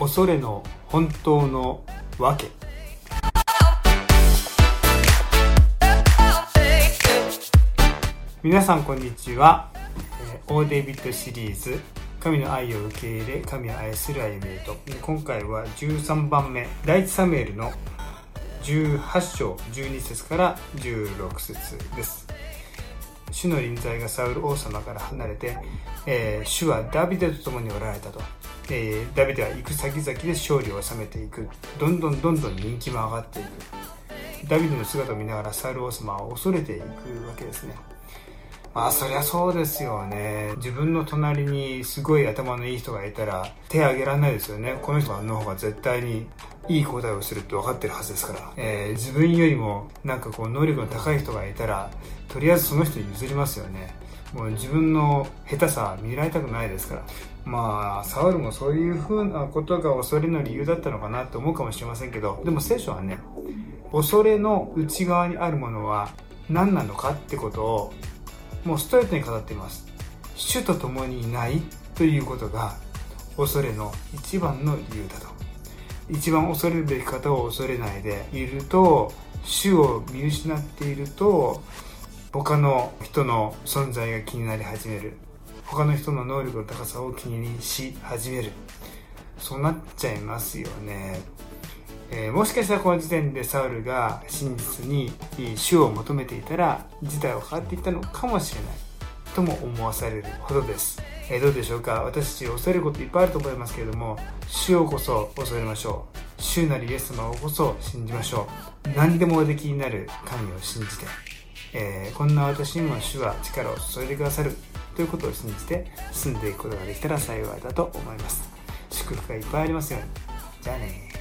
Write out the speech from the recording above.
恐れの本当の訳皆さんこんにちは、えー、オーデビットシリーズ神の愛を受け入れ神を愛する歩みへと今回は13番目。第一サムエルの18章12節から16節です。主の臨在がサウル王様から離れて、えー、主はダビデと共におられたと、えー、ダビデは行く先々で勝利を収めていく。どんどんどんどん人気も上がっていく。ダビデの姿を見ながらサウル王様は恐れていくわけですね。まあそりゃそうですよね。自分の隣にすごい頭のいい人がいたら手挙げられないですよね。この人の方が絶対にいい答えをするって分かってるはずですから、えー、自分よりもなんかこう能力の高い人がいたらとりあえずその人に譲りますよね。もう自分の下手さ見られたくないですから。まあサウルもそういうふうなことが恐れの理由だったのかなと思うかもしれませんけどでも聖書はね恐れの内側にあるものは何なのかってことをもうストレートに語っています。主と共にいないということが恐れの一番の理由だと。一番恐れるべき方を恐れないでいると主を見失っていると他の人の存在が気になり始める。他の人の能力の高さを気にし始める。そうなっちゃいますよね。えー、もしかしたらこの時点でサウルが真実に主を求めていたら事態は変わっていったのかもしれない。とも思わされるほどです、えー、どうでしょうか？私たち恐れることいっぱいあると思いますけれども主をこそ恐れましょう。主なりイエス様をこそ信じましょう。何でもおできになる神を信じて、えー、こんな私にも主は力を注いでくださるということを信じて進んでいくことができたら幸いだと思います。祝福がいっぱいありますように。じゃあね